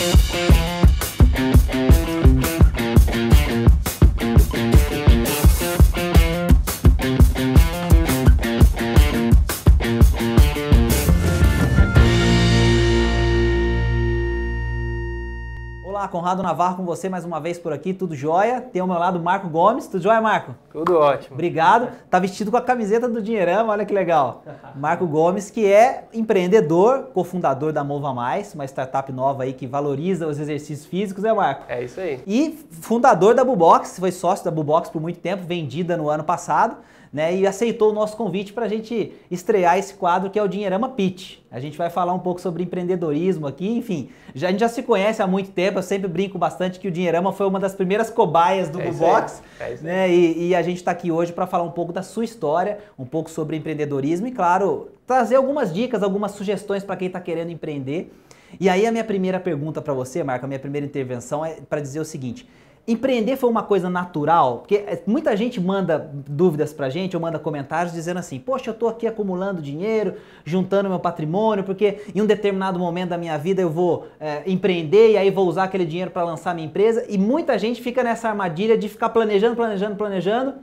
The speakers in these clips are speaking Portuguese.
Thank you. Conrado Navarro com você mais uma vez por aqui, tudo jóia. Tem ao meu lado Marco Gomes, tudo jóia, Marco? Tudo ótimo. Obrigado. Tá vestido com a camiseta do Dinheirama, olha que legal. Marco Gomes, que é empreendedor, cofundador da Mova Mais, uma startup nova aí que valoriza os exercícios físicos, é Marco? É isso aí. E fundador da Bubox, foi sócio da Bubox por muito tempo, vendida no ano passado né, e aceitou o nosso convite para a gente estrear esse quadro que é o Dinheirama Pitch. A gente vai falar um pouco sobre empreendedorismo aqui, enfim. Já, a gente já se conhece há muito tempo, eu sempre brinco bastante que o Dinheirama foi uma das primeiras cobaias do é Box. É né, e, e, a gente está aqui hoje para falar um pouco da sua história, um pouco sobre empreendedorismo e, claro, trazer algumas dicas, algumas sugestões para quem está querendo empreender. E aí a minha primeira pergunta para você, Marco, a minha primeira intervenção é para dizer o seguinte: Empreender foi uma coisa natural, porque é, muita gente manda dúvidas pra gente ou manda comentários dizendo assim: Poxa, eu tô aqui acumulando dinheiro, juntando meu patrimônio, porque em um determinado momento da minha vida eu vou é, empreender e aí vou usar aquele dinheiro para lançar minha empresa. E muita gente fica nessa armadilha de ficar planejando, planejando, planejando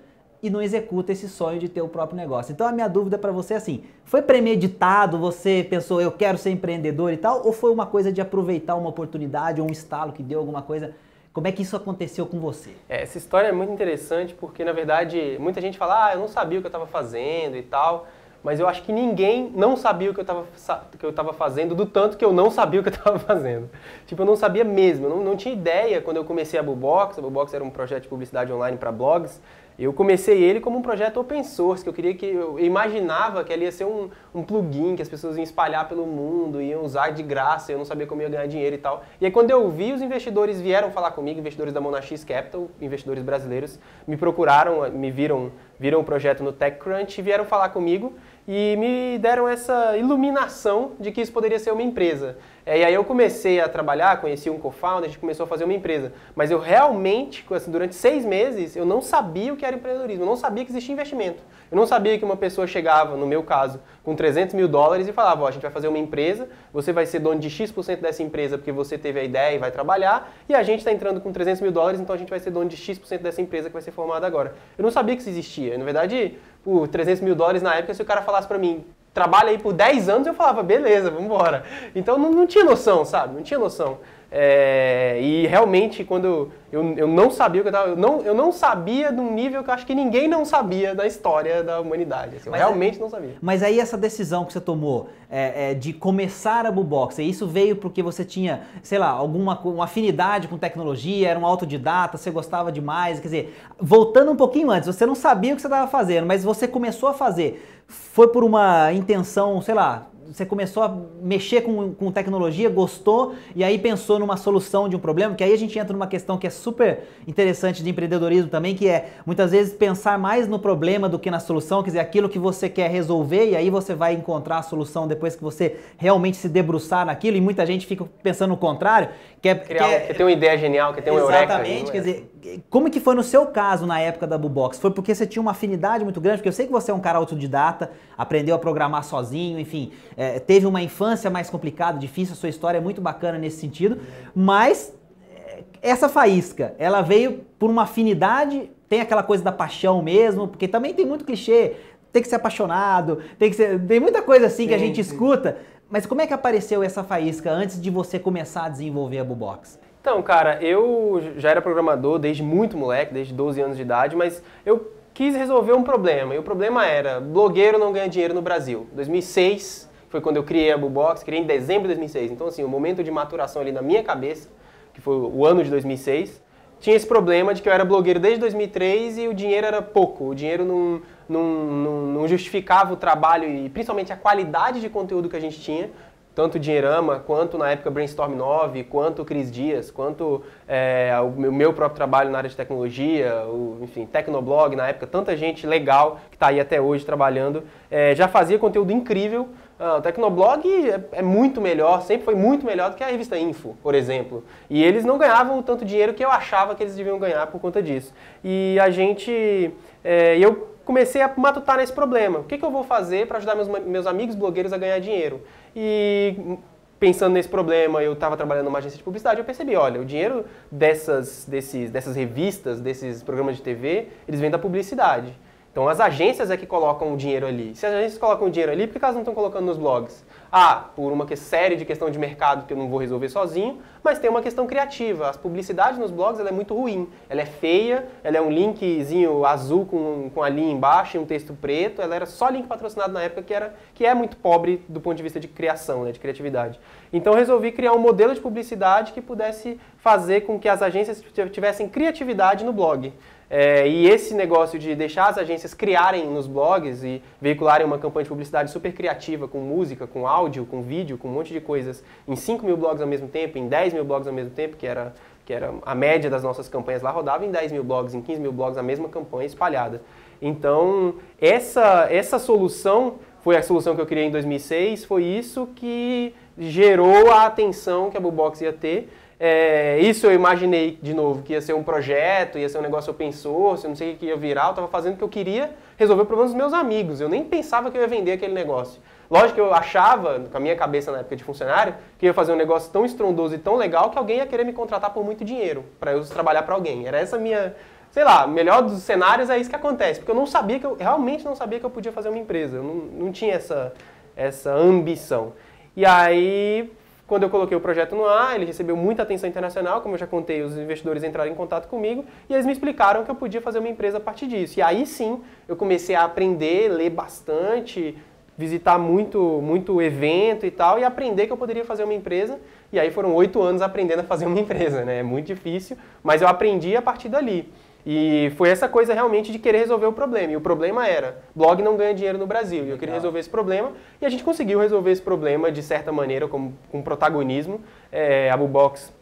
e não executa esse sonho de ter o próprio negócio. Então a minha dúvida para você é assim: foi premeditado? Você pensou, eu quero ser empreendedor e tal? Ou foi uma coisa de aproveitar uma oportunidade ou um estalo que deu alguma coisa? Como é que isso aconteceu com você? É, essa história é muito interessante porque, na verdade, muita gente fala, ah, eu não sabia o que eu estava fazendo e tal, mas eu acho que ninguém não sabia o que eu estava fazendo do tanto que eu não sabia o que eu estava fazendo. Tipo, eu não sabia mesmo, eu não, não tinha ideia quando eu comecei a Bubox, a Bubox era um projeto de publicidade online para blogs, eu comecei ele como um projeto open source, que eu queria que eu imaginava que ele ia ser um, um plugin que as pessoas iam espalhar pelo mundo, iam usar de graça, eu não sabia como ia ganhar dinheiro e tal. E aí quando eu vi, os investidores vieram falar comigo, investidores da Monax Capital, investidores brasileiros, me procuraram, me viram, viram o projeto no TechCrunch e vieram falar comigo e me deram essa iluminação de que isso poderia ser uma empresa. É, e aí eu comecei a trabalhar, conheci um co-founder, a gente começou a fazer uma empresa. Mas eu realmente, assim, durante seis meses, eu não sabia o que era empreendedorismo, eu não sabia que existia investimento. Eu não sabia que uma pessoa chegava, no meu caso, com 300 mil dólares e falava, ó, a gente vai fazer uma empresa, você vai ser dono de X% dessa empresa porque você teve a ideia e vai trabalhar, e a gente está entrando com 300 mil dólares, então a gente vai ser dono de X% dessa empresa que vai ser formada agora. Eu não sabia que isso existia. Na verdade, por 300 mil dólares na época, se o cara falasse para mim, trabalha aí por 10 anos, eu falava, beleza, vamos embora. Então não, não tinha noção, sabe? Não tinha noção. É, e realmente, quando eu, eu não sabia o que eu estava. Eu não, eu não sabia de um nível que eu acho que ninguém não sabia da história da humanidade. Assim, eu realmente não sabia. Mas aí essa decisão que você tomou é, é, de começar a Bubox, isso veio porque você tinha, sei lá, alguma uma afinidade com tecnologia, era um autodidata, você gostava demais. Quer dizer, voltando um pouquinho antes, você não sabia o que você estava fazendo, mas você começou a fazer. Foi por uma intenção, sei lá, você começou a mexer com, com tecnologia, gostou e aí pensou numa solução de um problema, que aí a gente entra numa questão que é super interessante de empreendedorismo também, que é muitas vezes pensar mais no problema do que na solução, quer dizer, aquilo que você quer resolver e aí você vai encontrar a solução depois que você realmente se debruçar naquilo e muita gente fica pensando o contrário, quer, Criar, quer, quer ter uma ideia genial, quer ter um Exatamente, eureka. Exatamente, quer dizer, como que foi no seu caso na época da Bubox? Foi porque você tinha uma afinidade muito grande? Porque eu sei que você é um cara autodidata, aprendeu a programar sozinho, enfim, é, teve uma infância mais complicada, difícil, a sua história é muito bacana nesse sentido, mas é, essa faísca, ela veio por uma afinidade, tem aquela coisa da paixão mesmo, porque também tem muito clichê, tem que ser apaixonado, tem que ser, tem muita coisa assim sim, que a gente sim. escuta, mas como é que apareceu essa faísca antes de você começar a desenvolver a Bubox? Então, cara, eu já era programador desde muito moleque, desde 12 anos de idade, mas eu quis resolver um problema. E o problema era, blogueiro não ganha dinheiro no Brasil. 2006 foi quando eu criei a Bubox, criei em dezembro de 2006. Então, assim, o momento de maturação ali na minha cabeça, que foi o ano de 2006, tinha esse problema de que eu era blogueiro desde 2003 e o dinheiro era pouco. O dinheiro não, não, não, não justificava o trabalho e principalmente a qualidade de conteúdo que a gente tinha tanto Dinheirama, quanto na época Brainstorm 9, quanto Cris Dias, quanto é, o meu próprio trabalho na área de tecnologia, o, enfim, Tecnoblog na época, tanta gente legal que está aí até hoje trabalhando, é, já fazia conteúdo incrível. Ah, o Tecnoblog é, é, muito melhor, sempre foi muito melhor do que a revista Info, por exemplo. E eles não ganhavam o tanto dinheiro que eu achava que eles deviam ganhar por conta disso. E a gente, é, eu comecei a matutar nesse problema. O que, que eu vou fazer para ajudar meus, meus amigos blogueiros a ganhar dinheiro? E pensando nesse problema, eu estava trabalhando numa agência de publicidade, eu percebi, olha, o dinheiro dessas, desses, dessas revistas, desses programas de TV, eles vêm da publicidade. Então as agências é que colocam o dinheiro ali. Se as agências colocam o dinheiro ali, por que elas não estão colocando nos blogs? Ah, por uma série de questão de mercado que eu não vou resolver sozinho, mas tem uma questão criativa. As publicidades nos blogs ela é muito ruim. Ela é feia, ela é um linkzinho azul com, com a linha embaixo e um texto preto. Ela era só link patrocinado na época que, era, que é muito pobre do ponto de vista de criação, né, de criatividade. Então resolvi criar um modelo de publicidade que pudesse fazer com que as agências tivessem criatividade no blog. É, e esse negócio de deixar as agências criarem nos blogs e veicularem uma campanha de publicidade super criativa, com música, com áudio, com vídeo, com um monte de coisas, em 5 mil blogs ao mesmo tempo, em 10 mil blogs ao mesmo tempo, que era, que era a média das nossas campanhas lá, rodava em 10 mil blogs, em 15 mil blogs, a mesma campanha espalhada. Então, essa, essa solução foi a solução que eu criei em 2006, foi isso que gerou a atenção que a Bubox ia ter é, isso eu imaginei, de novo, que ia ser um projeto, ia ser um negócio open source, não sei o que ia virar, eu estava fazendo o que eu queria resolver o problema dos meus amigos. Eu nem pensava que eu ia vender aquele negócio. Lógico que eu achava, com a minha cabeça na época de funcionário, que ia fazer um negócio tão estrondoso e tão legal que alguém ia querer me contratar por muito dinheiro, para eu trabalhar para alguém. Era essa minha, sei lá, melhor dos cenários é isso que acontece, porque eu não sabia que eu, realmente não sabia que eu podia fazer uma empresa, eu não, não tinha essa, essa ambição. E aí quando eu coloquei o projeto no ar, ele recebeu muita atenção internacional, como eu já contei, os investidores entraram em contato comigo e eles me explicaram que eu podia fazer uma empresa a partir disso. E aí sim, eu comecei a aprender, ler bastante, visitar muito, muito evento e tal, e aprender que eu poderia fazer uma empresa. E aí foram oito anos aprendendo a fazer uma empresa, né? É muito difícil, mas eu aprendi a partir dali. E foi essa coisa realmente de querer resolver o problema. E o problema era, blog não ganha dinheiro no Brasil. E eu queria resolver esse problema. E a gente conseguiu resolver esse problema de certa maneira, com, com protagonismo. É, a Bubox,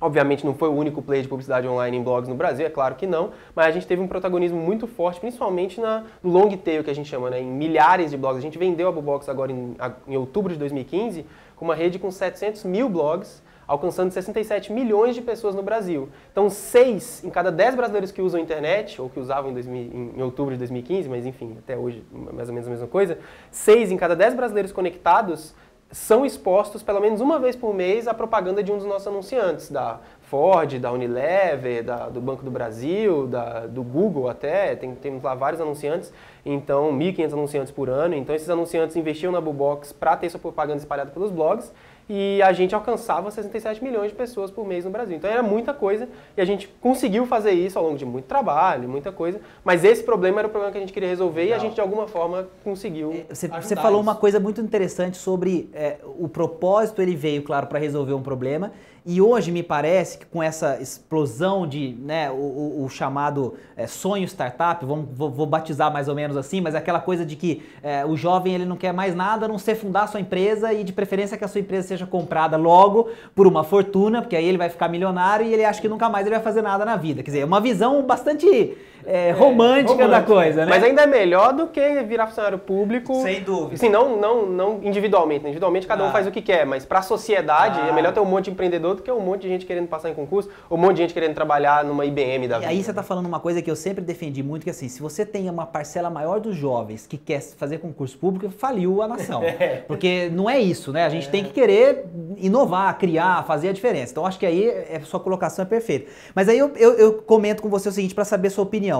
obviamente, não foi o único player de publicidade online em blogs no Brasil, é claro que não. Mas a gente teve um protagonismo muito forte, principalmente na, no long tail, que a gente chama, né, em milhares de blogs. A gente vendeu a Bubox agora em, em outubro de 2015 com uma rede com 700 mil blogs alcançando 67 milhões de pessoas no Brasil. Então, 6 em cada 10 brasileiros que usam a internet, ou que usavam em, 2000, em, outubro de 2015, mas enfim, até hoje mais ou menos a mesma coisa, 6 em cada 10 brasileiros conectados são expostos pelo menos uma vez por mês à propaganda de um dos nossos anunciantes, da Ford, da Unilever, da, do Banco do Brasil, da, do Google até, tem, temos lá vários anunciantes, então 1.500 anunciantes por ano, então esses anunciantes investiam na Bubox para ter sua propaganda espalhada pelos blogs, e a gente alcançava 67 milhões de pessoas por mês no Brasil. Então era muita coisa e a gente conseguiu fazer isso ao longo de muito trabalho, muita coisa, mas esse problema era o problema que a gente queria resolver Legal. e a gente de alguma forma conseguiu. É, você, você falou isso. uma coisa muito interessante sobre é, o propósito, ele veio, claro, para resolver um problema e hoje me parece que com essa explosão de, né, o, o, o chamado é, sonho startup, vamos, vou, vou, batizar mais ou menos assim, mas aquela coisa de que é, o jovem ele não quer mais nada a não ser fundar a sua empresa e de preferência que a sua empresa seja comprada logo por uma fortuna, porque aí ele vai ficar milionário e ele acha que nunca mais ele vai fazer nada na vida. Quer dizer, é uma visão bastante é, romântica, romântica, da coisa, né? Mas ainda é melhor do que virar funcionário público. Sem dúvida. Assim, não, não, não individualmente. Né? Individualmente cada ah. um faz o que quer, mas para a sociedade ah. é melhor ter um monte de empreendedor do que um monte de gente querendo passar em concurso, ou um monte de gente querendo trabalhar numa IBM da e vida. E aí você está falando uma coisa que eu sempre defendi muito, que assim, se você tem uma parcela maior dos jovens que quer fazer concurso público, faliu a nação. É. Porque não é isso, né? A gente é. tem que querer inovar, criar, fazer a diferença. Então acho que aí a sua colocação é perfeita. Mas aí eu, eu, eu comento com você o seguinte, para saber a sua opinião.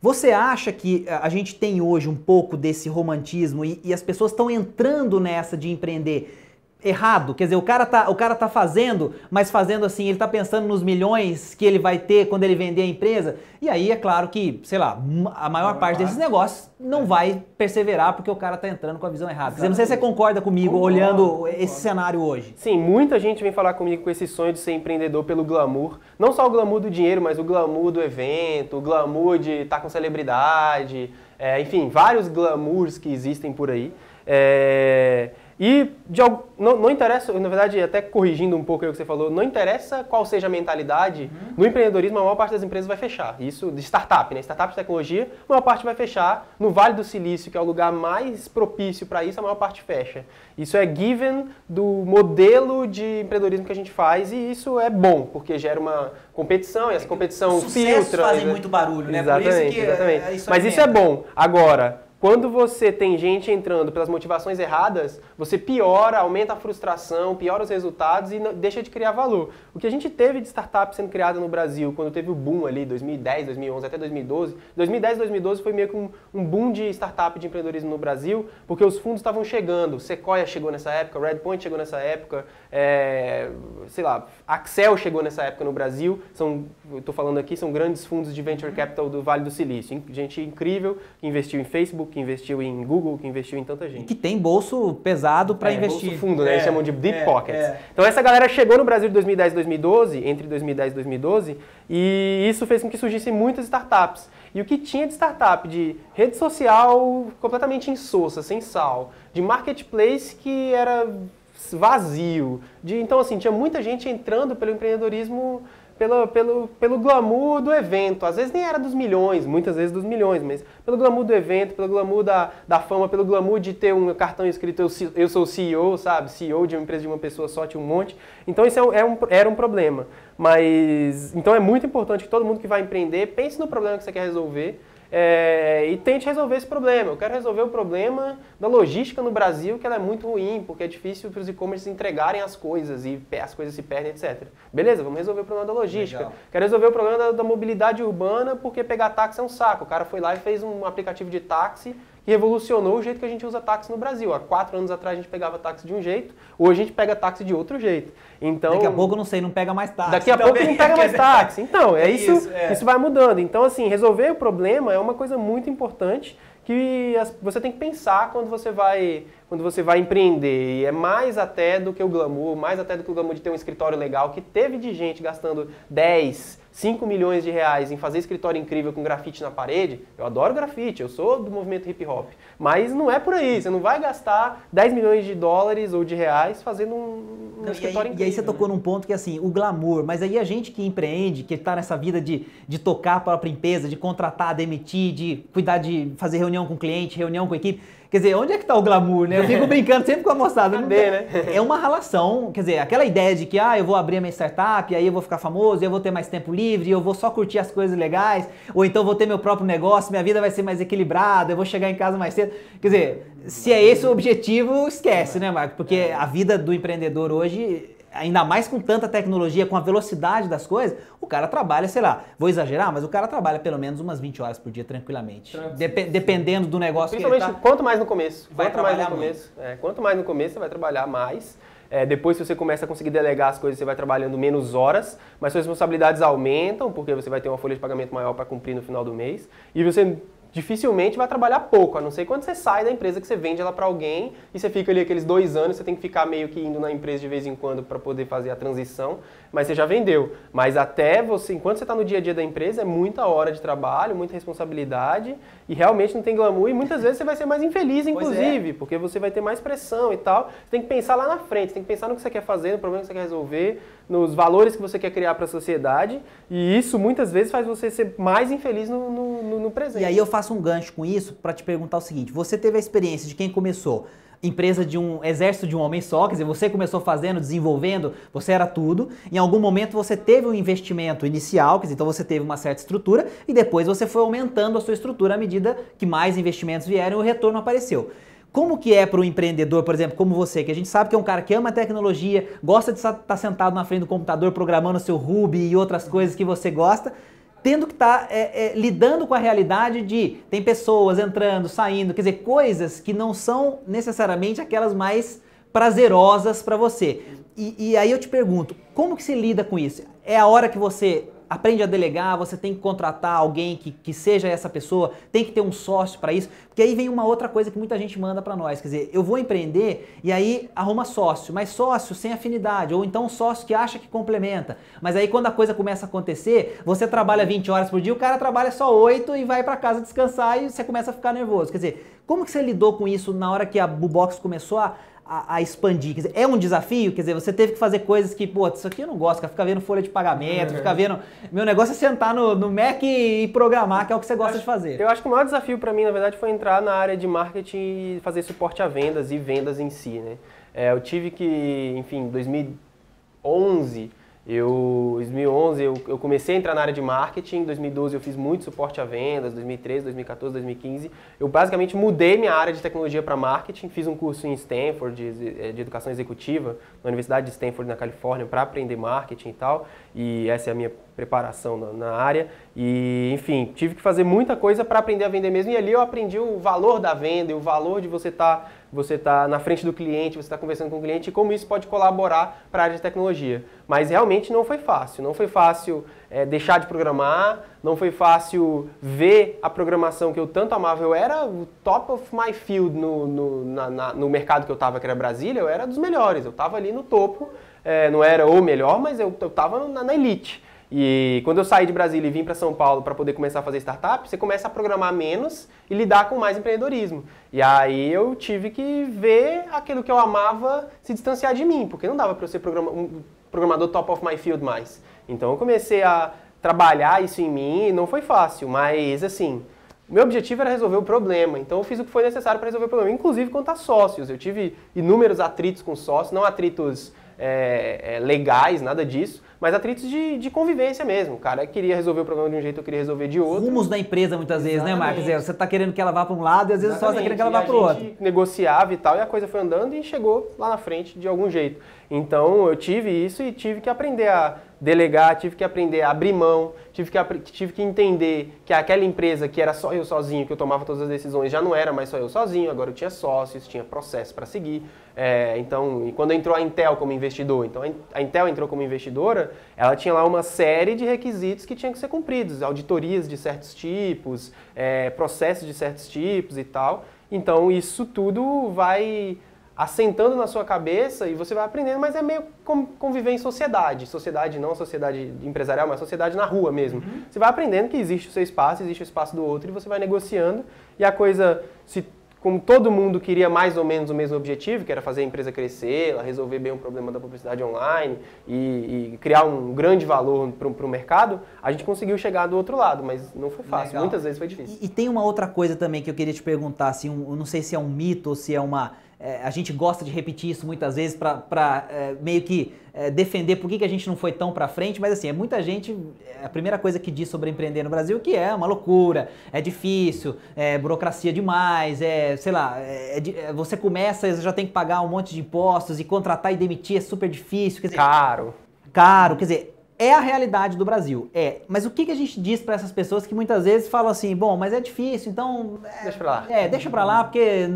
Você acha que eh, a gente tem hoje um pouco desse romantismo e, e as pessoas estão entrando nessa de empreender errado. Quer dizer, o cara, tá, o cara tá fazendo, mas fazendo assim, ele tá pensando nos milhões que ele vai ter quando ele vender a empresa. E aí é claro que, sei lá, a maior parte desses negócios não é. vai perseverar porque o cara tá entrando com a visão errada. Quer dizer, não sei se você concorda comigo concordo, olhando concordo. esse cenário hoje. Sim, muita gente vem falar comigo com esse sonho de ser empreendedor pelo glamour. Não só o glamour do dinheiro, mas o glamour do evento, o glamour de estar tá com celebridade, é, enfim, vários glamours que existem por aí. É... E de, não, não, interessa, na verdade, até corrigindo um pouco o que você falou, não interessa qual seja a mentalidade, uhum. no empreendedorismo a maior parte das empresas vai fechar. Isso de startup, né? Startup de tecnologia, a maior parte vai fechar. No Vale do Silício, que é o lugar mais propício para isso, a maior parte fecha. Isso é given do modelo de empreendedorismo que a gente faz e isso é bom, porque gera uma competição e essa competição Sucessos filtra. fazem muito barulho, né? Exatamente, exatamente. É, é isso Mas isso é bom. Agora, quando você tem gente entrando pelas motivações erradas, você piora, aumenta a frustração, piora os resultados e deixa de criar valor. O que a gente teve de startup sendo criada no Brasil, quando teve o boom ali, 2010, 2011 até 2012, 2010, 2012 foi meio que um, um boom de startup de empreendedorismo no Brasil, porque os fundos estavam chegando. Sequoia chegou nessa época, Redpoint chegou nessa época, é, sei lá, Axel chegou nessa época no Brasil. São, estou falando aqui, são grandes fundos de venture capital do Vale do Silício. Gente incrível que investiu em Facebook, que investiu em Google, que investiu em tanta gente. Que tem bolso pesado para é, investir. Bolso fundo, né? É, Eles chamam de deep é, pockets. É. Então essa galera chegou no Brasil de 2010 e 2012, entre 2010 e 2012, e isso fez com que surgissem muitas startups. E o que tinha de startup de rede social completamente insossa, sem sal, de marketplace que era vazio, de então assim tinha muita gente entrando pelo empreendedorismo pelo, pelo, pelo glamour do evento. Às vezes nem era dos milhões, muitas vezes dos milhões, mas pelo glamour do evento, pelo glamour da, da fama, pelo glamour de ter um cartão escrito eu, eu sou CEO, sabe? CEO de uma empresa de uma pessoa só, tinha um monte. Então isso é, é um, era um problema. Mas, então é muito importante que todo mundo que vai empreender pense no problema que você quer resolver é, e tente resolver esse problema. Eu quero resolver o problema da logística no Brasil, que ela é muito ruim, porque é difícil para os e-commerce entregarem as coisas e as coisas se perdem, etc. Beleza, vamos resolver o problema da logística. Legal. Quero resolver o problema da, da mobilidade urbana, porque pegar táxi é um saco. O cara foi lá e fez um aplicativo de táxi que revolucionou o jeito que a gente usa táxi no Brasil. Há quatro anos atrás a gente pegava táxi de um jeito, hoje a gente pega táxi de outro jeito. Então, daqui a pouco, não sei, não pega mais táxi. Daqui a pouco não pega mais táxi. Então, é, é isso, isso, é. isso vai mudando. Então, assim, resolver o problema é uma coisa muito importante que você tem que pensar quando você vai quando você vai empreender. E é mais até do que o glamour, mais até do que o glamour de ter um escritório legal, que teve de gente gastando 10, 5 milhões de reais em fazer escritório incrível com grafite na parede. Eu adoro grafite, eu sou do movimento hip hop. Mas não é por aí, você não vai gastar 10 milhões de dólares ou de reais fazendo um, um escritório e aí, incrível. E aí você tocou num ponto que assim, o glamour, mas aí a gente que empreende, que está nessa vida de, de tocar a própria empresa, de contratar, demitir, de cuidar de fazer reunião com o cliente, reunião com equipe, Quer dizer, onde é que está o glamour, né? Eu fico brincando sempre com a moçada. Cadê, né? É uma relação, quer dizer, aquela ideia de que ah, eu vou abrir a minha startup, aí eu vou ficar famoso, eu vou ter mais tempo livre, eu vou só curtir as coisas legais, ou então vou ter meu próprio negócio, minha vida vai ser mais equilibrada, eu vou chegar em casa mais cedo. Quer dizer, se é esse o objetivo, esquece, né, Marco? Porque a vida do empreendedor hoje ainda mais com tanta tecnologia, com a velocidade das coisas, o cara trabalha, sei lá, vou exagerar, mas o cara trabalha pelo menos umas 20 horas por dia tranquilamente. Dep dependendo do negócio Principalmente que ele tá, quanto mais no começo. Vai quanto mais no começo. É, quanto mais no começo você vai trabalhar mais. É, depois, se você começa a conseguir delegar as coisas, você vai trabalhando menos horas, mas suas responsabilidades aumentam, porque você vai ter uma folha de pagamento maior para cumprir no final do mês. E você dificilmente vai trabalhar pouco, a não ser quando você sai da empresa que você vende ela para alguém e você fica ali aqueles dois anos, você tem que ficar meio que indo na empresa de vez em quando para poder fazer a transição, mas você já vendeu. Mas até você, enquanto você está no dia a dia da empresa, é muita hora de trabalho, muita responsabilidade e realmente não tem glamour e muitas vezes você vai ser mais infeliz, inclusive, é. porque você vai ter mais pressão e tal. Você tem que pensar lá na frente, você tem que pensar no que você quer fazer, no problema que você quer resolver, nos valores que você quer criar para a sociedade e isso muitas vezes faz você ser mais infeliz no, no, no presente. E aí eu faço um gancho com isso para te perguntar o seguinte: você teve a experiência de quem começou empresa de um exército de um homem só, quer dizer, você começou fazendo, desenvolvendo, você era tudo. Em algum momento você teve um investimento inicial, quer dizer, então você teve uma certa estrutura e depois você foi aumentando a sua estrutura à medida que mais investimentos vieram e o retorno apareceu. Como que é para o empreendedor, por exemplo, como você, que a gente sabe que é um cara que ama tecnologia, gosta de estar tá sentado na frente do computador programando seu Ruby e outras coisas que você gosta, tendo que estar tá, é, é, lidando com a realidade de tem pessoas entrando, saindo, quer dizer, coisas que não são necessariamente aquelas mais prazerosas para você. E, e, aí eu te pergunto, como que se lida com isso? É a hora que você aprende a delegar, você tem que contratar alguém que, que seja essa pessoa, tem que ter um sócio para isso, porque aí vem uma outra coisa que muita gente manda para nós, quer dizer, eu vou empreender e aí arruma sócio, mas sócio sem afinidade, ou então sócio que acha que complementa, mas aí quando a coisa começa a acontecer, você trabalha 20 horas por dia, o cara trabalha só 8 e vai para casa descansar e você começa a ficar nervoso, quer dizer, como que você lidou com isso na hora que a Bubox começou a a, a, expandir. Quer dizer, é um desafio, quer dizer, você teve que fazer coisas que, pô, isso aqui eu não gosto, ficar vendo folha de pagamento, ficar vendo. Meu negócio é sentar no, no Mac e programar, que é o que você gosta acho, de fazer. Eu acho que o maior desafio para mim, na verdade, foi entrar na área de marketing e fazer suporte a vendas e vendas em si, né? É, eu tive que, enfim, em 2011 Eu, em 2011, eu, eu, comecei a entrar na área de marketing. Em 2012, eu fiz muito suporte a vendas. 2013, 2014, 2015. Eu basicamente mudei minha área de tecnologia para marketing. Fiz um curso em Stanford de, de, educação executiva, na Universidade de Stanford, na Califórnia, para aprender marketing e tal. E essa é a minha preparação na, na, área. E, enfim, tive que fazer muita coisa para aprender a vender mesmo. E ali eu aprendi o valor da venda e o valor de você estar tá, você tá na frente do cliente, você está conversando com o cliente e como isso pode colaborar para a área de tecnologia. Mas realmente não foi fácil. Não foi fácil é, deixar de programar, não foi fácil ver a programação que eu tanto amava. Eu era o top of my field no, no, na, na, no mercado que eu estava, que era Brasília, eu era dos melhores. Eu estava ali no topo. É, não era o melhor, mas eu estava na, na elite. E quando eu saí de Brasília e vim para São Paulo para poder começar a fazer startup, você começa a programar menos e lidar com mais empreendedorismo. E aí eu tive que ver aquilo que eu amava se distanciar de mim, porque não dava para eu ser programa um programador top of my field mais. Então eu comecei a trabalhar isso em mim e não foi fácil, mas assim, meu objetivo era resolver o problema, então eu fiz o que foi necessário para resolver o problema, inclusive a sócios. Eu tive inúmeros atritos com sócios, não atritos é, é, legais, nada disso, mas atritos de, de convivência mesmo. O cara queria resolver o problema de um jeito, eu queria resolver de outro. Rumos da empresa muitas vezes, Exatamente. né, Marcos? Você está querendo que ela vá para um lado e às vezes Exatamente. só está querendo que ela vá para o outro. negociava e tal, e a coisa foi andando e chegou lá na frente de algum jeito. Então eu tive isso e tive que aprender a delegar, tive que aprender a abrir mão, tive que, tive que entender que aquela empresa que era só eu sozinho, que eu tomava todas as decisões, já não era mais só eu sozinho, agora eu tinha sócios, tinha processo para seguir. É, então, e quando entrou a Intel como investidor, então a Intel entrou como investidora, ela tinha lá uma série de requisitos que tinham que ser cumpridos, auditorias de certos tipos, é, processos de certos tipos e tal. Então, isso tudo vai assentando na sua cabeça e você vai aprendendo, mas é meio como conviver em sociedade. Sociedade não sociedade empresarial, mas sociedade na rua mesmo. Uhum. Você vai aprendendo que existe o seu espaço, existe o espaço do outro e você vai negociando e a coisa se como todo mundo queria mais ou menos o mesmo objetivo, que era fazer a empresa crescer, resolver bem o problema da publicidade online e, e criar um grande valor para o mercado, a gente conseguiu chegar do outro lado, mas não foi fácil, Legal. muitas vezes foi difícil. E, e, tem uma outra coisa também que eu queria te perguntar, assim, um, não sei se é um mito ou se é uma é, a gente gosta de repetir isso muitas vezes para é, meio que é, defender por que, que a gente não foi tão para frente, mas assim, é muita gente, é, a primeira coisa que diz sobre empreender no Brasil que é uma loucura, é difícil, é burocracia demais, é, sei lá, é, você começa e já tem que pagar um monte de impostos e contratar e demitir é super difícil. Quer dizer, caro. Caro, quer dizer, é a realidade do Brasil, é. Mas o que, que a gente diz para essas pessoas que muitas vezes falam assim, bom, mas é difícil, então... É, deixa pra lá. É, deixa pra lá, porque,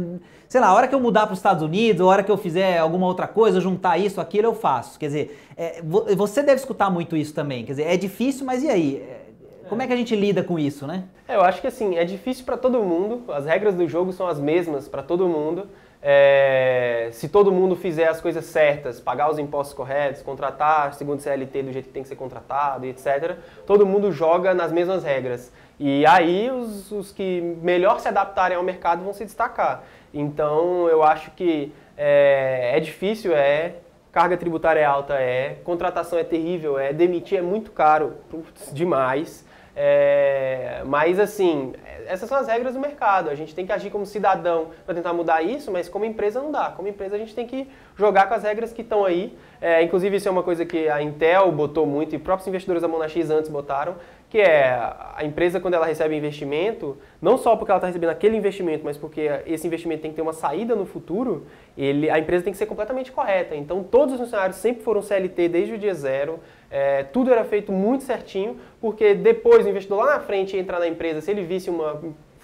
sei lá, a hora que eu mudar para os Estados Unidos, a hora que eu fizer alguma outra coisa, juntar isso, aquilo, eu faço. Quer dizer, é, você deve escutar muito isso também. Quer dizer, é difícil, mas e aí? É, como é que a gente lida com isso, né? É, eu acho que assim, é difícil para todo mundo, as regras do jogo são as mesmas para todo mundo. É, se todo mundo fizer as coisas certas, pagar os impostos corretos, contratar segundo CLT do jeito que tem que ser contratado, etc., todo mundo joga nas mesmas regras. E aí os, os que melhor se adaptarem ao mercado vão se destacar. Então eu acho que é, é difícil, é, carga tributária é alta, é, contratação é terrível, é, demitir é muito caro, putz, demais. É, mas assim, essas são as regras do mercado. A gente tem que agir como cidadão para tentar mudar isso, mas como empresa não dá. Como empresa a gente tem que jogar com as regras que estão aí. É, inclusive isso é uma coisa que a Intel botou muito e próprios investidores da Monax antes botaram, que é a empresa quando ela recebe investimento, não só porque ela está recebendo aquele investimento, mas porque esse investimento tem que ter uma saída no futuro, ele, a empresa tem que ser completamente correta. Então todos os funcionários sempre foram CLT desde o dia zero, é, tudo era feito muito certinho, porque depois o investidor lá na frente ia entrar na empresa, se ele visse uma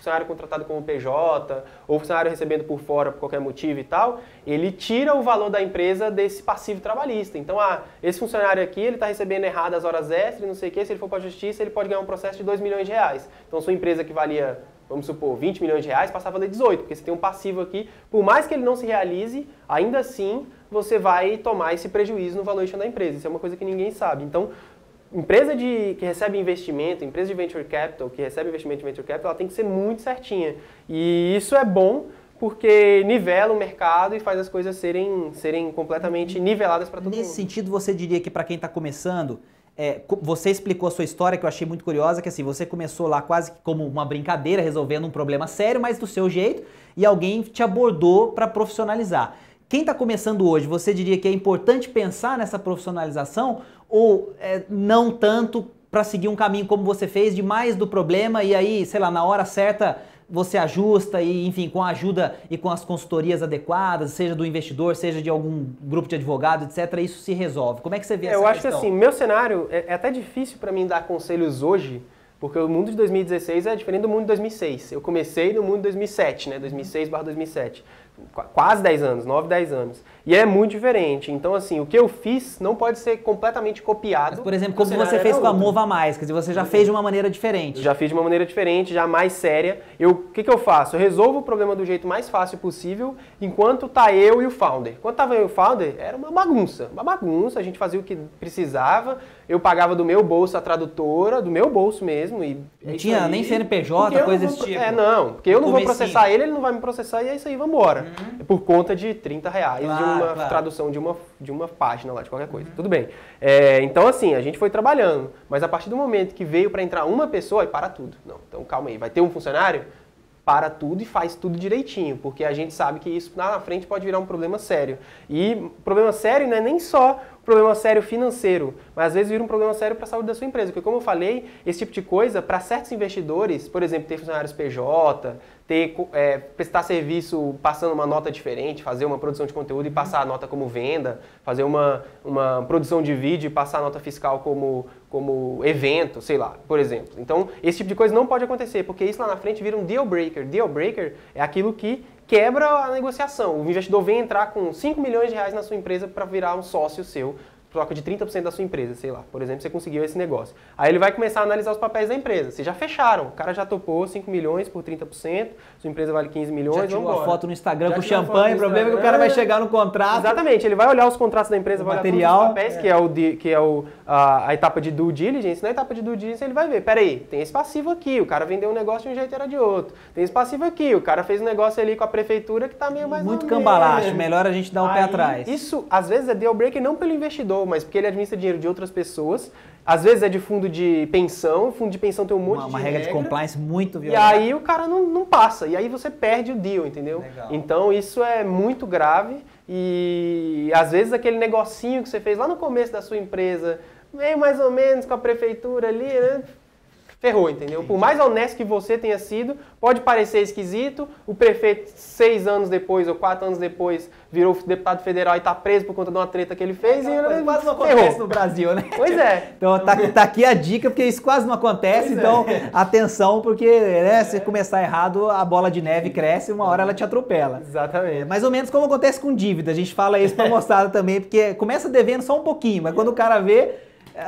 funcionário contratado como PJ, ou funcionário recebendo por fora por qualquer motivo e tal, ele tira o valor da empresa desse passivo trabalhista. Então, ah, esse funcionário aqui, ele está recebendo errado as horas extras, não sei o quê, se ele for para a justiça, ele pode ganhar um processo de 2 milhões de reais. Então, sua empresa que valia vamos supor, 20 milhões de reais, passava a valer 18, porque você tem um passivo aqui, por mais que ele não se realize, ainda assim você vai tomar esse prejuízo no valuation da empresa. Isso é uma coisa que ninguém sabe. Então, empresa de, que recebe investimento, empresa de venture capital, que recebe investimento de venture capital, ela tem que ser muito certinha. E isso é bom porque nivela o mercado e faz as coisas serem, serem completamente niveladas para todo Nesse mundo. Nesse sentido, você diria que para quem está começando, é, você explicou a sua história que eu achei muito curiosa, que assim, você começou lá quase como uma brincadeira, resolvendo um problema sério, mas do seu jeito, e alguém te abordou para profissionalizar. Quem está começando hoje, você diria que é importante pensar nessa profissionalização ou é, não tanto para seguir um caminho como você fez, de mais do problema e aí, sei lá, na hora certa você ajusta e, enfim, com a ajuda e com as consultorias adequadas, seja do investidor, seja de algum grupo de advogados, etc., isso se resolve. Como é que você vê é, essa Eu acho que assim, meu cenário é, é até difícil para mim dar conselhos hoje, porque o mundo de 2016 é diferente do mundo de 2006. Eu comecei no mundo de 2007, né? 2006 barra 2007 quase 10 anos, 9, 10 anos. E é muito diferente. Então, assim, o que eu fiz não pode ser completamente copiado. Mas, por exemplo, como você fez com a Mova Mais, quer dizer, você já fez de uma maneira diferente. Eu já fiz de uma maneira diferente, já mais séria. Eu, o que, que eu faço? Eu resolvo o problema do jeito mais fácil possível, enquanto tá eu e o founder. Quando tava eu e o founder, era uma bagunça. Uma bagunça, a gente fazia o que precisava, eu pagava do meu bolso a tradutora, do meu bolso mesmo. E não é tinha aí. nem CNPJ, coisa desse tipo. É, não, porque eu não vou processar ele, ele não vai me processar e é isso aí, vambora. Uhum. Por conta de 30 reais claro, de uma claro. tradução de uma, de uma página lá, de qualquer coisa. Uhum. Tudo bem. É, então, assim, a gente foi trabalhando, mas a partir do momento que veio para entrar uma pessoa, aí para tudo. Não, então calma aí, vai ter um funcionário? para tudo e faz tudo direitinho, porque a gente sabe que isso lá na frente pode virar um problema sério. E problema sério não é nem só problema sério financeiro, mas às vezes vira um problema sério para a saúde da sua empresa. Porque, como eu falei, esse tipo de coisa, para certos investidores, por exemplo, ter funcionários PJ, ter, é, prestar serviço passando uma nota diferente, fazer uma produção de conteúdo e passar a nota como venda, fazer uma, uma produção de vídeo e passar a nota fiscal como, como evento, sei lá, por exemplo. Então, esse tipo de coisa não pode acontecer, porque isso lá na frente vira um deal breaker. Deal breaker é aquilo que quebra a negociação. O investidor vem entrar com 5 milhões de reais na sua empresa para virar um sócio seu troca de 30% da sua empresa, sei lá. Por exemplo, você conseguiu esse negócio. Aí ele vai começar a analisar os papéis da empresa. Vocês já fecharam. O cara já topou 5 milhões por 30%, sua empresa vale 15 milhões, já tirou uma foto no Instagram já com champanhe, o problema é que o cara vai chegar no contrato. Exatamente, ele vai olhar os contratos da empresa, vai material, olhar todos os papéis, é. que é, o, que é o, a, a, etapa de due diligence. Na etapa de due diligence ele vai ver, peraí, tem esse passivo aqui, o cara vendeu um negócio de um jeito era de outro. Tem esse passivo aqui, o cara fez um negócio ali com a prefeitura que tá meio mais Muito cambalacho, melhor a gente dar o um pé atrás. Isso, às vezes, é deal breaker não pelo investidor, mas porque ele administra dinheiro de outras pessoas. Às vezes é de fundo de pensão, fundo de pensão tem um monte uma, de Uma regra, regra de compliance muito violenta. E aí o cara não, não passa, e aí você perde o deal, entendeu? Legal. Então isso é muito grave e às vezes aquele negocinho que você fez lá no começo da sua empresa, meio mais ou menos com a prefeitura ali, né? Ferrou, entendeu? Por mais honesto que você tenha sido, pode parecer esquisito, o prefeito, seis anos depois ou quatro anos depois, virou deputado federal e está preso por conta de uma treta que ele fez. É, e quase não acontece no Brasil, né? Pois é. Então tá, tá aqui a dica, porque isso quase não acontece, pois então é. atenção, porque né, se começar errado, a bola de neve cresce e uma hora ela te atropela. Exatamente. É, mais ou menos como acontece com dívida, a gente fala isso pra mostrada também, porque começa devendo só um pouquinho, mas quando o cara vê, é,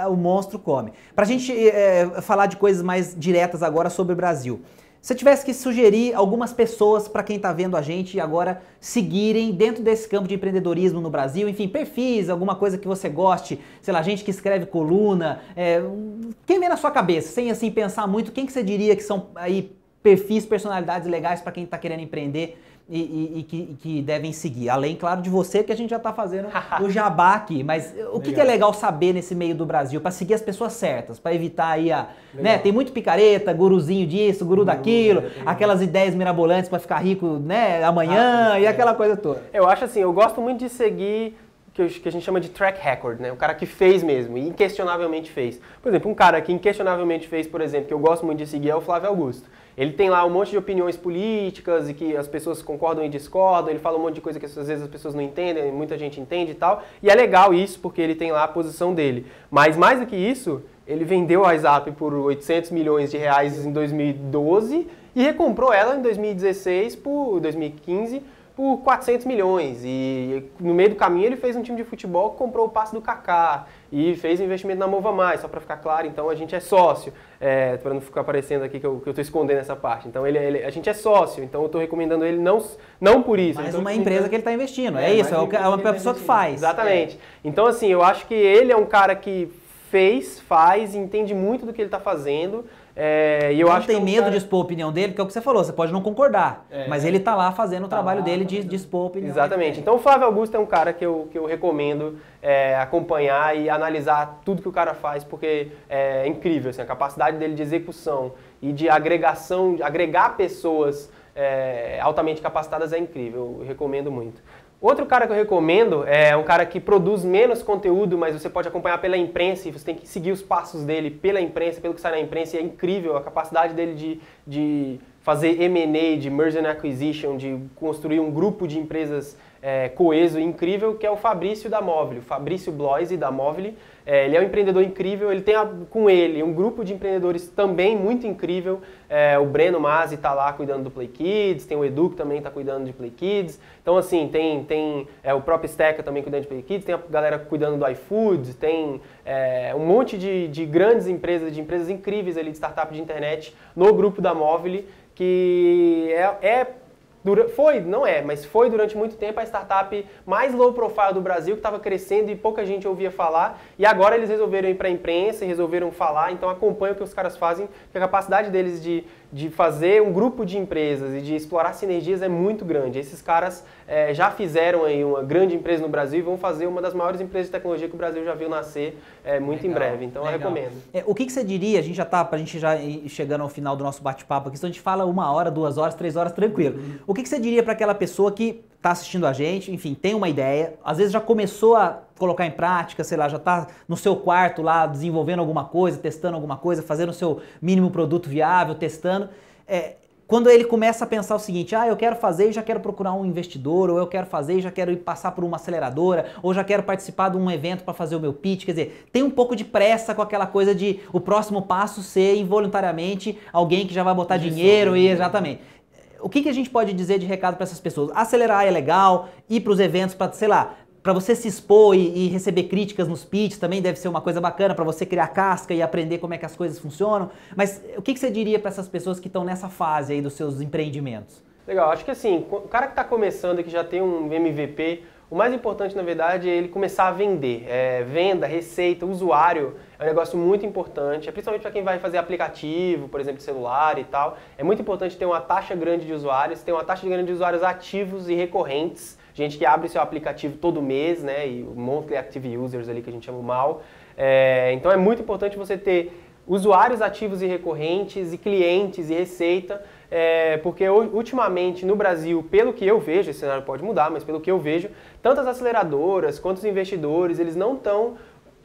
o monstro come. Para a gente é, falar de coisas mais diretas agora sobre o Brasil. Se tivesse que sugerir algumas pessoas para quem está vendo a gente agora seguirem dentro desse campo de empreendedorismo no Brasil, enfim, perfis, alguma coisa que você goste, sei lá, gente que escreve coluna, é, quem vem na sua cabeça, sem assim pensar muito, quem que você diria que são aí perfis, personalidades legais para quem está querendo empreender e, e, e, que, que, devem seguir. Além, claro, de você que a gente já está fazendo o jabá aqui. Mas o que, que, é legal saber nesse meio do Brasil? Para seguir as pessoas certas, para evitar aí a. Né, tem muito picareta, guruzinho disso, guru daquilo, é, aquelas ideias mirabolantes para ficar rico né, amanhã ah, e é. aquela coisa toda. Eu acho assim, eu gosto muito de seguir que a gente chama de track record, né? O cara que fez mesmo, e inquestionavelmente fez. Por exemplo, um cara que inquestionavelmente fez, por exemplo, que eu gosto muito de seguir é o Flávio Augusto. Ele tem lá um monte de opiniões políticas e que as pessoas concordam e discordam, ele fala um monte de coisa que às vezes as pessoas não entendem, muita gente entende e tal. E é legal isso, porque ele tem lá a posição dele. Mas mais do que isso, ele vendeu a WhatsApp por 800 milhões de reais em 2012 e recomprou ela em 2016 por 2015 por 400 milhões. E no meio do caminho ele fez um time de futebol que comprou o passe do Kaká e fez investimento na Mova Mais, só para ficar claro, então a gente é sócio, é, para não ficar aparecendo aqui que eu estou escondendo essa parte. Então ele, ele, a gente é sócio, então eu estou recomendando ele não, não por isso. Mas uma empresa que ele está investindo, é, é isso, é, é uma pessoa que, que faz. Exatamente. Então assim, eu acho que ele é um cara que fez, faz, entende muito do que ele está fazendo. É, e eu não acho tem que é medo cara... de expor a opinião dele, porque é o que você falou, você pode não concordar, é, mas ele está lá fazendo o tá trabalho lá, dele de, de, expor a opinião. Exatamente. Então o Flávio Augusto é um cara que eu, que eu recomendo é, acompanhar e analisar tudo que o cara faz, porque é incrível, assim, a capacidade dele de execução e de agregação, de agregar pessoas é, altamente capacitadas é incrível, eu recomendo muito. Outro cara que eu recomendo é um cara que produz menos conteúdo, mas você pode acompanhar pela imprensa e você tem que seguir os passos dele pela imprensa, pelo que sai na imprensa, e é incrível a capacidade dele de, de fazer M&A, de merger and acquisition, de construir um grupo de empresas é, coeso e incrível, que é o Fabrício da Móvel, Fabrício Bloise da Móvel. É, ele é um empreendedor incrível, ele tem a, com ele um grupo de empreendedores também muito incrível. É, o Breno Mazzi está lá cuidando do Play Kids, tem o Edu que também está cuidando de Play Kids. Então, assim, tem, tem é, o próprio Steca também cuidando de Play Kids, tem a galera cuidando do iFood, tem é, um monte de, de grandes empresas, de empresas incríveis ali de startup de internet no grupo da Móvel, que é, foi, não é, mas foi durante muito tempo a startup mais low profile do Brasil, que estava crescendo e pouca gente ouvia falar. E agora eles resolveram ir para a imprensa e resolveram falar. Então acompanha o que os caras fazem, a capacidade deles de de fazer um grupo de empresas e de explorar sinergias é muito grande. Esses caras é, já fizeram aí uma grande empresa no Brasil e vão fazer uma das maiores empresas de tecnologia que o Brasil já viu nascer é, muito legal, em breve. Então legal. eu recomendo. É, o que, que, você diria? A gente já está, para a gente já ir chegando ao final do nosso bate-papo aqui, então a gente fala uma hora, duas horas, três horas, tranquilo. Uhum. O que, que você diria para aquela pessoa que está assistindo a gente, enfim, tem uma ideia, às vezes já começou a colocar em prática, sei lá, já está no seu quarto lá desenvolvendo alguma coisa, testando alguma coisa, fazendo o seu mínimo produto viável, testando. É, quando ele começa a pensar o seguinte, ah, eu quero fazer e já quero procurar um investidor, ou eu quero fazer e já quero ir passar por uma aceleradora, ou já quero participar de um evento para fazer o meu pitch, quer dizer, tem um pouco de pressa com aquela coisa de o próximo passo ser involuntariamente alguém que já vai botar Isso, dinheiro e exatamente o que, que a gente pode dizer de recado para essas pessoas? Acelerar é legal, ir para os eventos para, sei lá, para você se expor e, e, receber críticas nos pitches também deve ser uma coisa bacana para você criar casca e aprender como é que as coisas funcionam. Mas o que, que você diria para essas pessoas que estão nessa fase aí dos seus empreendimentos? Legal, acho que assim, o cara que está começando, que já tem um MVP, o mais importante, na verdade, é ele começar a vender. É, venda, receita, usuário é um negócio muito importante, é principalmente para quem vai fazer aplicativo, por exemplo, celular e tal. É muito importante ter uma taxa grande de usuários, ter uma taxa grande de usuários ativos e recorrentes, gente que abre seu aplicativo todo mês, né, e o monthly active users ali que a gente chama mal. É, então é muito importante você ter usuários ativos e recorrentes e clientes e receita é, porque ultimamente no Brasil, pelo que eu vejo, esse cenário pode mudar, mas pelo que eu vejo, tanto as aceleradoras quanto os investidores, eles não estão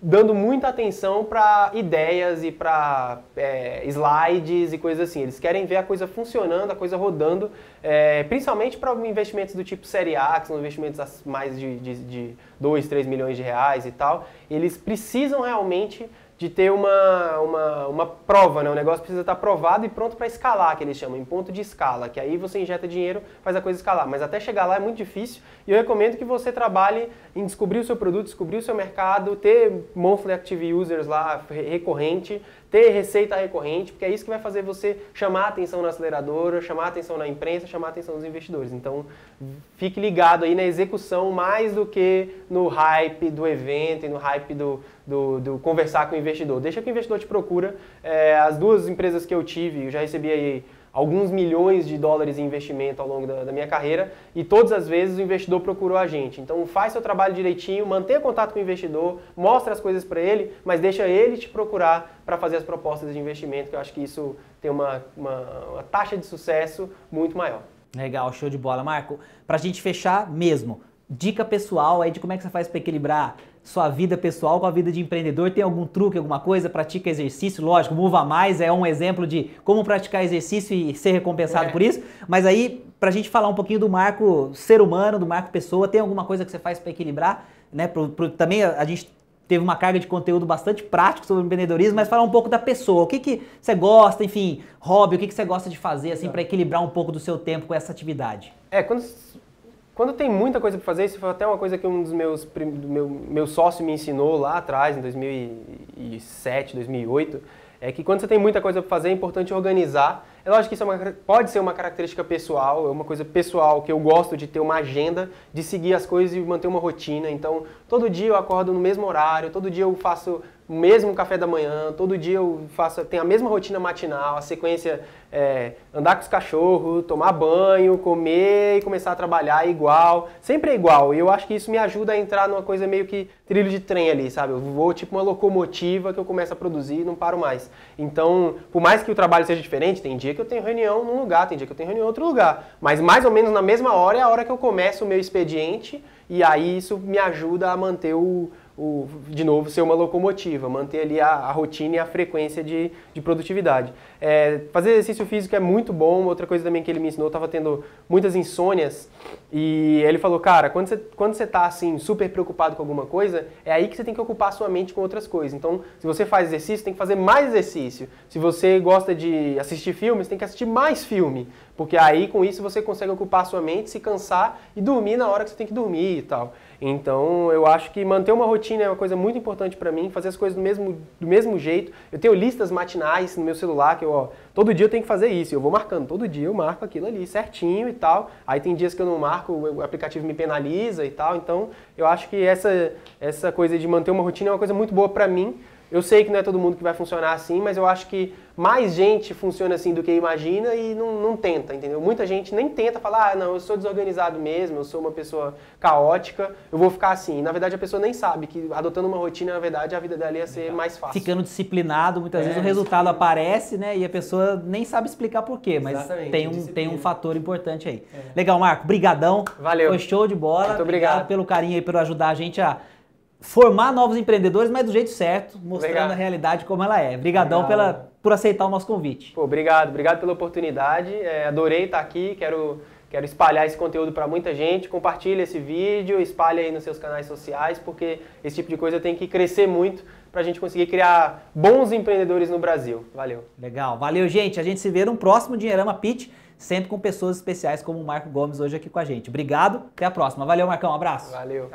dando muita atenção para ideias e para é, slides e coisas assim. Eles querem ver a coisa funcionando, a coisa rodando, é, principalmente para investimentos do tipo Série A, que são investimentos mais de, de, de 2, 3 milhões de reais e tal. Eles precisam realmente de ter uma, uma, uma prova, né? O negócio precisa estar provado e pronto para escalar, que eles chamam, em ponto de escala, que aí você injeta dinheiro, faz a coisa escalar. Mas até chegar lá é muito difícil e eu recomendo que você trabalhe em descobrir o seu produto, descobrir o seu mercado, ter monthly active users lá recorrente, ter receita recorrente, porque é isso que vai fazer você chamar atenção na aceleradora, chamar atenção na imprensa, chamar atenção dos investidores. Então, fique ligado aí na execução mais do que no hype do evento e no hype do, do, do conversar com o investidor. Deixa que o investidor te procura. É, as duas empresas que eu tive, eu já recebi aí alguns milhões de dólares em investimento ao longo da, da, minha carreira e todas as vezes o investidor procurou a gente. Então faz seu trabalho direitinho, mantenha contato com o investidor, mostra as coisas para ele, mas deixa ele te procurar para fazer as propostas de investimento, que eu acho que isso tem uma, uma, uma taxa de sucesso muito maior. Legal, show de bola. Marco, para a gente fechar mesmo, dica pessoal aí de como é que você faz para equilibrar sua vida pessoal com a vida de empreendedor? Tem algum truque, alguma coisa? Pratica exercício? Lógico, Mova Mais é um exemplo de como praticar exercício e ser recompensado é. por isso. Mas aí, para a gente falar um pouquinho do marco ser humano, do marco pessoa, tem alguma coisa que você faz para equilibrar? Né? Pro, pro, também a, a gente teve uma carga de conteúdo bastante prático sobre empreendedorismo, mas falar um pouco da pessoa. O que, que você gosta, enfim, hobby, o que, que você gosta de fazer assim para equilibrar um pouco do seu tempo com essa atividade? É, quando quando tem muita coisa para fazer, isso foi até uma coisa que um dos meus do meu, meu sócio me ensinou lá atrás, em 2007, 2008, é que quando você tem muita coisa para fazer, é importante organizar. É lógico que isso é uma, pode ser uma característica pessoal, é uma coisa pessoal que eu gosto de ter uma agenda, de seguir as coisas e manter uma rotina. Então, todo dia eu acordo no mesmo horário, todo dia eu faço o mesmo café da manhã, todo dia eu faço, tenho a mesma rotina matinal, a sequência é andar com os cachorros, tomar banho, comer e começar a trabalhar igual, sempre é igual. E eu acho que isso me ajuda a entrar numa coisa meio que trilho de trem ali, sabe? Eu vou tipo uma locomotiva que eu começo a produzir e não paro mais. Então, por mais que o trabalho seja diferente, tem dia que eu tenho reunião num lugar, tem dia que eu tenho reunião em outro lugar. Mas mais ou menos na mesma hora é a hora que eu começo o meu expediente e aí isso me ajuda a manter o, o, de novo, ser uma locomotiva, manter ali a, a rotina e a frequência de, de produtividade. É, fazer exercício físico é muito bom. Outra coisa também que ele me ensinou, eu estava tendo muitas insônias e ele falou, cara, quando você quando você está assim super preocupado com alguma coisa, é aí que você tem que ocupar sua mente com outras coisas. Então, se você faz exercício, tem que fazer mais exercício. Se você gosta de assistir filmes, tem que assistir mais filme, porque aí com isso você consegue ocupar sua mente, se cansar e dormir na hora que você tem que dormir e tal. Então, eu acho que manter uma rotina é uma coisa muito importante para mim, fazer as coisas do mesmo, do mesmo jeito. Eu tenho listas matinais no meu celular, que eu, ó, todo dia eu tenho que fazer isso. Eu vou marcando, todo dia eu marco aquilo ali certinho e tal. Aí tem dias que eu não marco, o aplicativo me penaliza e tal. Então, eu acho que essa, essa coisa de manter uma rotina é uma coisa muito boa para mim, eu sei que não é todo mundo que vai funcionar assim, mas eu acho que mais gente funciona assim do que imagina e não, não tenta, entendeu? Muita gente nem tenta falar, ah, não, eu sou desorganizado mesmo, eu sou uma pessoa caótica, eu vou ficar assim. Na verdade, a pessoa nem sabe que adotando uma rotina, na verdade, a vida dela ia ser mais fácil. Ficando disciplinado, muitas é, vezes o resultado aparece, né? E a pessoa nem sabe explicar por quê, mas tem um, tem um fator importante aí. É. Legal, Marco, brigadão. Valeu. Foi show de bola. Muito obrigado. obrigado pelo carinho aí, por ajudar a gente a formar novos empreendedores, mas do jeito certo, mostrando obrigado. a realidade como ela é. Obrigadão pela, por aceitar o nosso convite. Pô, obrigado, obrigado pela oportunidade. É, adorei estar aqui, quero, quero espalhar esse conteúdo para muita gente. Compartilhe esse vídeo, espalhe aí nos seus canais sociais, porque esse tipo de coisa tem que crescer muito para a gente conseguir criar bons empreendedores no Brasil. Valeu. Legal, valeu, gente. A gente se vê no próximo Dinheirama Pitch, sempre com pessoas especiais como o Marco Gomes hoje aqui com a gente. Obrigado, até a próxima. Valeu, Marcão, um abraço. Valeu.